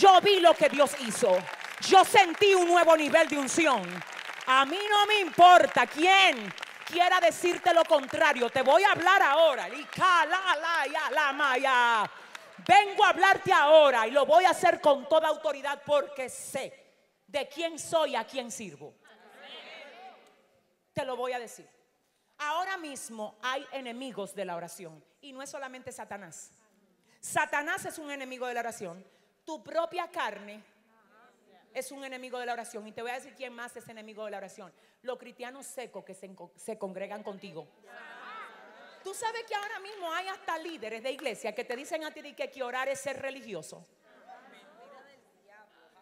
Yo vi lo que Dios hizo. Yo sentí un nuevo nivel de unción. A mí no me importa quién quiera decirte lo contrario. Te voy a hablar ahora. Vengo a hablarte ahora y lo voy a hacer con toda autoridad porque sé de quién soy, a quién sirvo. Te lo voy a decir. Ahora mismo hay enemigos de la oración y no es solamente Satanás. Satanás es un enemigo de la oración. Tu propia carne es un enemigo de la oración. Y te voy a decir quién más es enemigo de la oración. Los cristianos secos que se, se congregan contigo. Tú sabes que ahora mismo hay hasta líderes de iglesia que te dicen a ti que, que orar es ser religioso.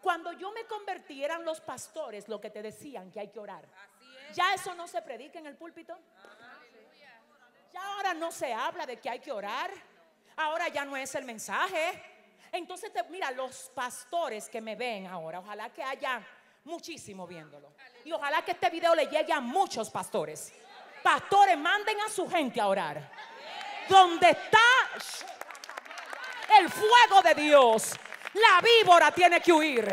Cuando yo me convertí eran los pastores lo que te decían que hay que orar. Ya eso no se predica en el púlpito. Ya ahora no se habla de que hay que orar. Ahora ya no es el mensaje. Entonces, mira, los pastores que me ven ahora, ojalá que haya muchísimo viéndolo. Y ojalá que este video le llegue a muchos pastores. Pastores, manden a su gente a orar. Donde está el fuego de Dios, la víbora tiene que huir.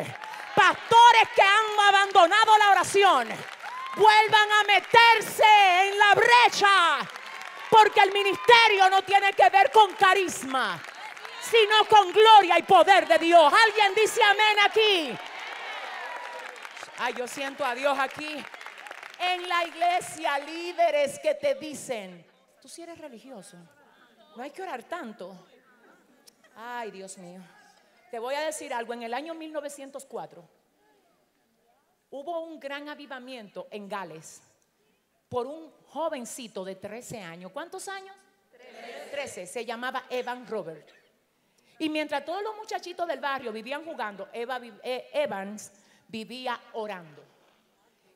Pastores que han abandonado la oración, vuelvan a meterse en la brecha. Porque el ministerio no tiene que ver con carisma, sino con gloria y poder de Dios. ¿Alguien dice amén aquí? Ay, yo siento a Dios aquí. En la iglesia, líderes que te dicen, tú si eres religioso, no hay que orar tanto. Ay, Dios mío. Te voy a decir algo. En el año 1904 hubo un gran avivamiento en Gales por un jovencito de 13 años. ¿Cuántos años? 13. Se llamaba Evan Robert. Y mientras todos los muchachitos del barrio vivían jugando, eh, Evans vivía orando.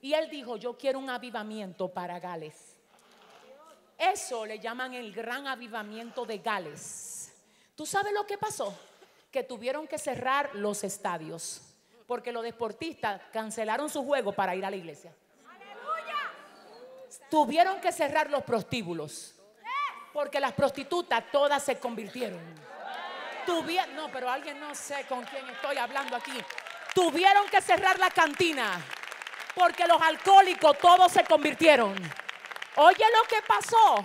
Y él dijo, yo quiero un avivamiento para Gales. Eso le llaman el gran avivamiento de Gales. ¿Tú sabes lo que pasó? Que tuvieron que cerrar los estadios porque los deportistas cancelaron su juego para ir a la iglesia. Tuvieron que cerrar los prostíbulos porque las prostitutas todas se convirtieron. Tuvieron, no, pero alguien no sé con quién estoy hablando aquí. Tuvieron que cerrar la cantina porque los alcohólicos todos se convirtieron. Oye lo que pasó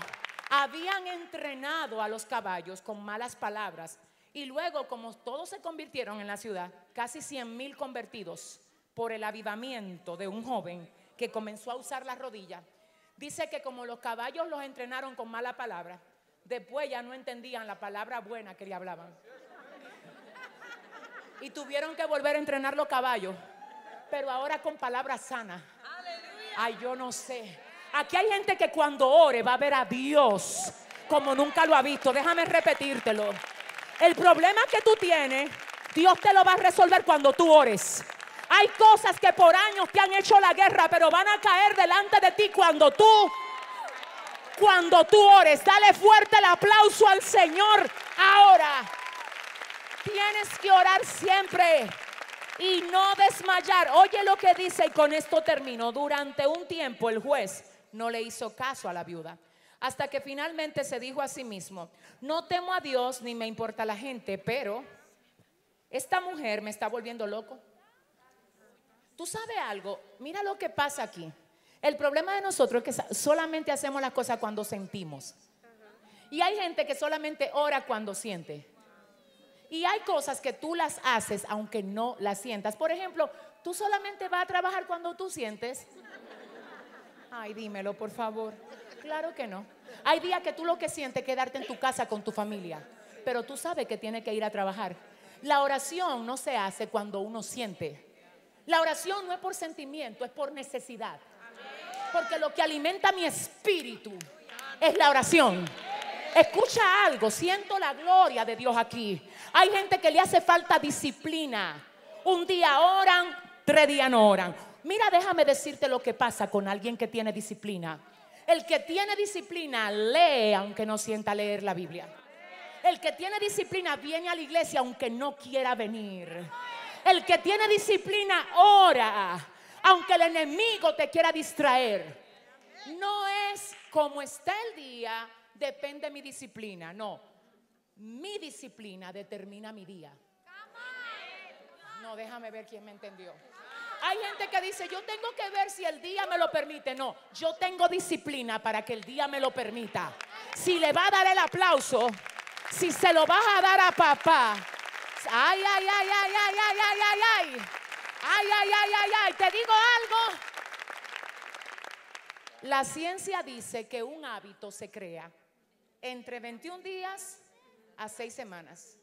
habían entrenado a los caballos con malas palabras y luego como todos se convirtieron en la ciudad, casi 100 mil convertidos por el avivamiento de un joven que comenzó a usar las rodillas, dice que como los caballos los entrenaron con mala palabra, después ya no entendían la palabra buena que le hablaban. Y tuvieron que volver a entrenar los caballos, pero ahora con palabras sanas. Ay, yo no sé. Aquí hay gente que cuando ore va a ver a Dios como nunca lo ha visto. Déjame repetírtelo. El problema que tú tienes, Dios te lo va a resolver cuando tú ores. Hay cosas que por años te han hecho la guerra, pero van a caer delante de ti cuando tú, cuando tú ores. Dale fuerte el aplauso al Señor ahora. Tienes que orar siempre y no desmayar. Oye lo que dice y con esto termino. Durante un tiempo el juez no le hizo caso a la viuda. Hasta que finalmente se dijo a sí mismo, no temo a Dios ni me importa la gente, pero esta mujer me está volviendo loco. Tú sabes algo, mira lo que pasa aquí. El problema de nosotros es que solamente hacemos las cosas cuando sentimos. Y hay gente que solamente ora cuando siente. Y hay cosas que tú las haces aunque no las sientas. Por ejemplo, tú solamente vas a trabajar cuando tú sientes. Ay, dímelo, por favor. Claro que no. Hay días que tú lo que sientes es quedarte en tu casa con tu familia, pero tú sabes que tienes que ir a trabajar. La oración no se hace cuando uno siente. La oración no es por sentimiento, es por necesidad. Porque lo que alimenta mi espíritu es la oración. Escucha algo, siento la gloria de Dios aquí. Hay gente que le hace falta disciplina. Un día oran, tres días no oran. Mira, déjame decirte lo que pasa con alguien que tiene disciplina. El que tiene disciplina lee aunque no sienta leer la Biblia. El que tiene disciplina viene a la iglesia aunque no quiera venir. El que tiene disciplina ora aunque el enemigo te quiera distraer. No es como está el día, depende mi disciplina. No, mi disciplina determina mi día. No, déjame ver quién me entendió. Hay gente que dice, yo tengo que ver si el día me lo permite. No, yo tengo disciplina para que el día me lo permita. Si le va a dar el aplauso, si se lo vas a dar a papá. Ay, ay, ay, ay, ay, ay, ay, ay, ay. Ay, ay, ay, ay, ay. Te digo algo. La ciencia dice que un hábito se crea entre 21 días a 6 semanas.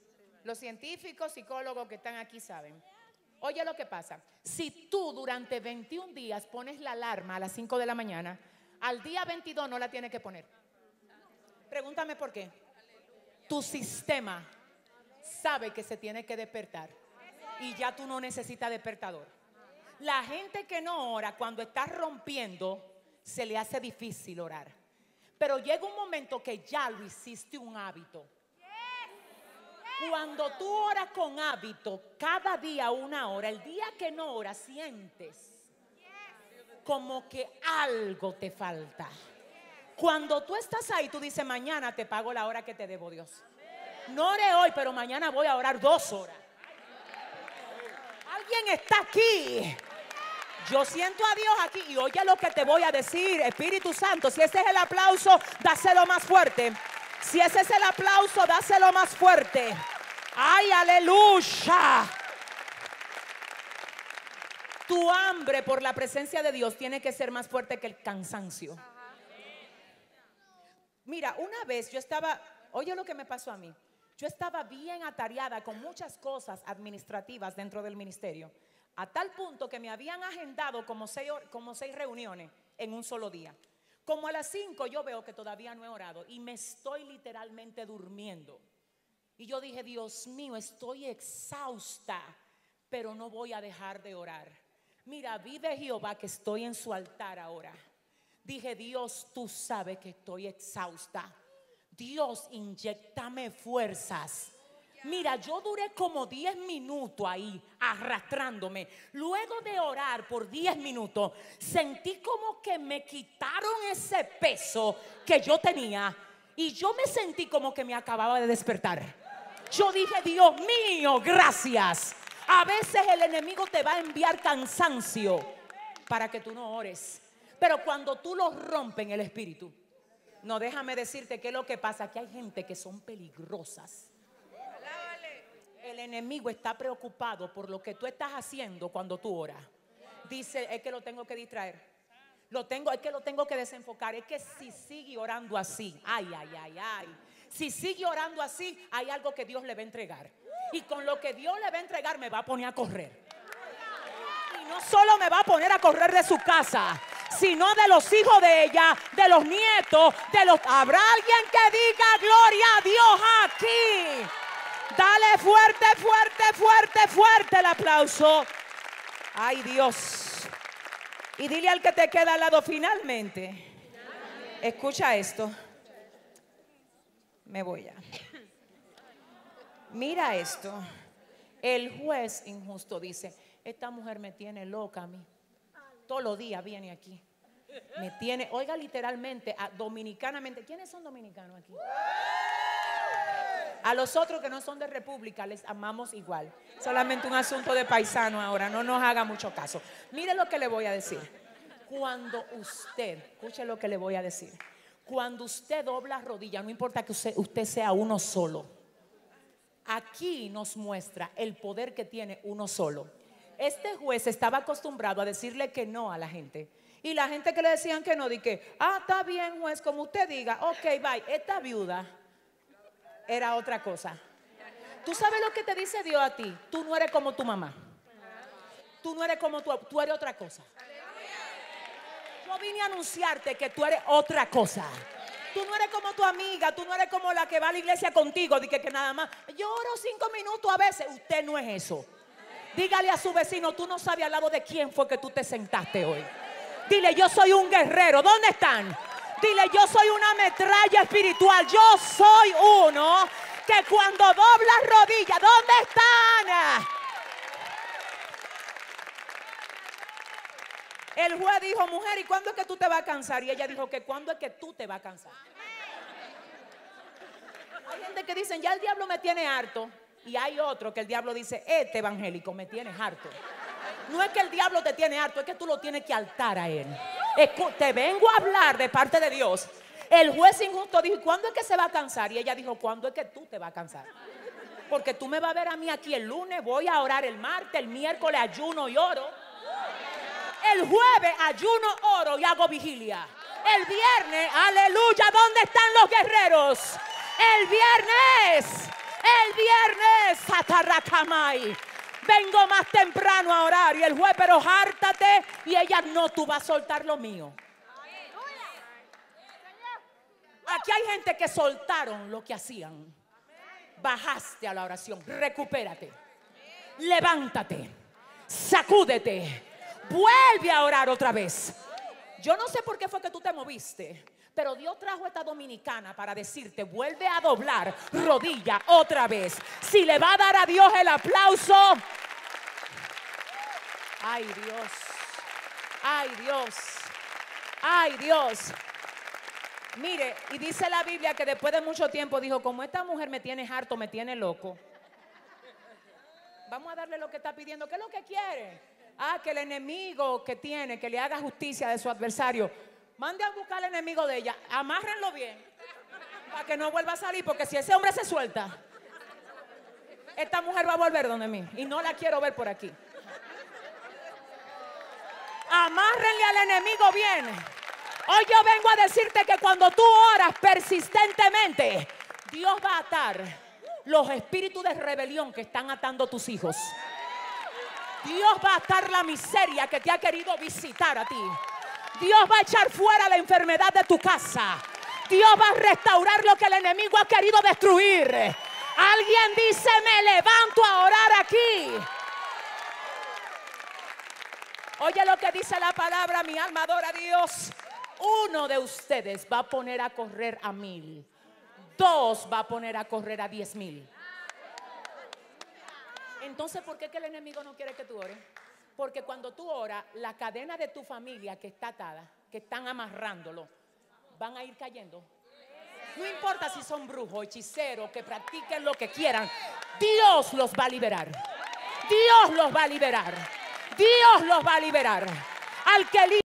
Los científicos, psicólogos que están aquí saben. Oye lo que pasa. Si tú durante 21 días pones la alarma a las 5 de la mañana, al día 22 no la tienes que poner. Pregúntame por qué. Tu sistema sabe que se tiene que despertar. y ya tú no necesitas despertador. La gente que no ora, cuando está rompiendo, se le hace difícil orar. Pero llega un momento que ya lo hiciste un hábito. Cuando tú oras con hábito, cada día una hora, el día que no oras, sientes como que algo te falta. Cuando tú estás ahí, tú dices, mañana te pago la hora que te debo Dios. No oré hoy, pero mañana voy a orar dos horas. Alguien está aquí. Yo siento a Dios aquí y oye lo que te voy a decir, Espíritu Santo. Si ese es el aplauso, dáselo más fuerte. Si ese es el aplauso, dáselo más fuerte. Ay, aleluya. Tu hambre por la presencia de Dios tiene que ser más fuerte que el cansancio. Mira, una vez yo estaba, oye lo que me pasó a mí. Yo estaba bien atareada con muchas cosas administrativas dentro del ministerio, a tal punto que me habían agendado como seis, reuniones en un solo día. Como a las cinco yo veo que todavía no he orado y me estoy literalmente durmiendo. Y yo dije, Dios mío, estoy exhausta, pero no voy a dejar de orar. Mira, vive Jehová que estoy en su altar ahora. Dije, Dios, tú sabes que estoy exhausta. Dios, inyectame fuerzas. Mira, yo duré como 10 minutos ahí arrastrándome. Luego de orar por 10 minutos, sentí como que me quitaron ese peso que yo tenía y yo me sentí como que me acababa de despertar. Yo dije, Dios mío, gracias. A veces el enemigo te va a enviar cansancio para que tú no ores. Pero cuando tú lo rompes en el espíritu, no, déjame decirte que lo que pasa, que hay gente que son peligrosas. El enemigo está preocupado por lo que tú estás haciendo cuando tú oras. Dice, es que lo tengo que distraer. Lo tengo, es que lo tengo que desenfocar. Es que si sigue orando así, ay, ay, ay, ay. Si sigue orando así, hay algo que Dios le va a entregar. Y con lo que Dios le va a entregar, me va a poner a correr. Y no solo me va a poner a correr de su casa, sino de los hijos de ella, de los nietos, de los... Habrá alguien que diga gloria a Dios aquí. Dale fuerte, fuerte, fuerte, fuerte el aplauso. Ay Dios. Y dile al que te queda al lado finalmente. Escucha esto. Me voy a. Mira esto. El juez injusto dice, esta mujer me tiene loca a mí. Todos los días viene aquí. Me tiene, oiga literalmente, dominicanamente. ¿Quiénes son dominicanos aquí? A los otros que no son de república les amamos igual. Solamente un asunto de paisano ahora, no nos haga mucho caso. Mire lo que le voy a decir. Cuando usted, escuche lo que le voy a decir. Cuando usted dobla rodilla, no importa que usted, usted sea uno solo. Aquí nos muestra el poder que tiene uno solo. Este juez estaba acostumbrado a decirle que no a la gente. Y la gente que le decían que no, di que, ah, está bien, juez, como usted diga, ok, bye. Esta viuda era otra cosa. ¿Tú sabes lo que te dice Dios a ti? Tú no eres como tu mamá. Tú no eres como tu, tú eres otra cosa. Yo vine a anunciarte que tú eres otra cosa. Tú no eres como tu amiga, tú no eres como la que va a la iglesia contigo, di que, que nada más. Yo oro cinco minutos a veces. Usted no es eso. Dígale a su vecino, tú no sabes al lado de quién fue que tú te sentaste hoy. Dile, yo soy un guerrero. ¿Dónde están? Dile, yo soy una metralla espiritual. Yo soy uno que cuando dobla rodillas, ¿dónde están? El juez dijo, mujer, ¿y cuándo es que tú te vas a cansar? Y ella dijo que cuándo es que tú te vas a cansar. Hay gente que dicen, ya el diablo me tiene harto. Y hay otro que el diablo dice, este evangélico me tiene harto. No es que el diablo te tiene harto, es que tú lo tienes que altar a él. Te vengo a hablar de parte de Dios. El juez injusto dijo, ¿cuándo es que se va a cansar? Y ella dijo, ¿cuándo es que tú te vas a cansar? Porque tú me vas a ver a mí aquí el lunes, voy a orar el martes, el miércoles ayuno y oro. El jueves ayuno, oro y hago vigilia. El viernes, aleluya, ¿dónde están los guerreros? El viernes el viernes, Sataracamay. Vengo más temprano a orar. Y el juez, pero hártate. Y ella, no, tú vas a soltar lo mío. Aquí hay gente que soltaron lo que hacían. Bajaste a la oración. Recupérate. levántate, sacúdete, vuelve a orar otra vez. Yo no sé por qué fue que tú te moviste, pero Dios trajo esta dominicana para decirte, vuelve a doblar rodilla otra vez. Si le va a dar a Dios el aplauso, ay Dios, ay Dios, ay Dios. Mire, y dice la Biblia que después de mucho tiempo dijo, como esta mujer me tiene harto, me tiene loco. Vamos a darle lo que está pidiendo. ¿Qué es lo que quiere? Ah, que el enemigo que tiene, que le haga justicia de su adversario, mande a buscar al enemigo de ella. Amárrenlo bien. Para que no vuelva a salir. Porque si ese hombre se suelta, esta mujer va a volver donde mí. Y no la quiero ver por aquí. Amárrenle al enemigo bien. Hoy yo vengo a decirte que cuando tú oras persistentemente, Dios va a atar los espíritus de rebelión que están atando tus hijos. Dios va a atar la miseria que te ha querido visitar a ti. Dios va a echar fuera la enfermedad de tu casa. Dios va a restaurar lo que el enemigo ha querido destruir. Alguien dice, me levanto a orar aquí. Oye lo que dice la palabra, mi alma adora a Dios. Uno de ustedes va a poner a correr a mil. Dos va a poner a correr a diez mil. Entonces, ¿por qué el enemigo no quiere que tú ores? Porque cuando tú oras, la cadena de tu familia que está atada, que están amarrándolo, van a ir cayendo. No importa si son brujos, hechiceros, que practiquen lo que quieran, Dios los va a liberar. Dios los va a liberar. Dios los va a liberar. Al que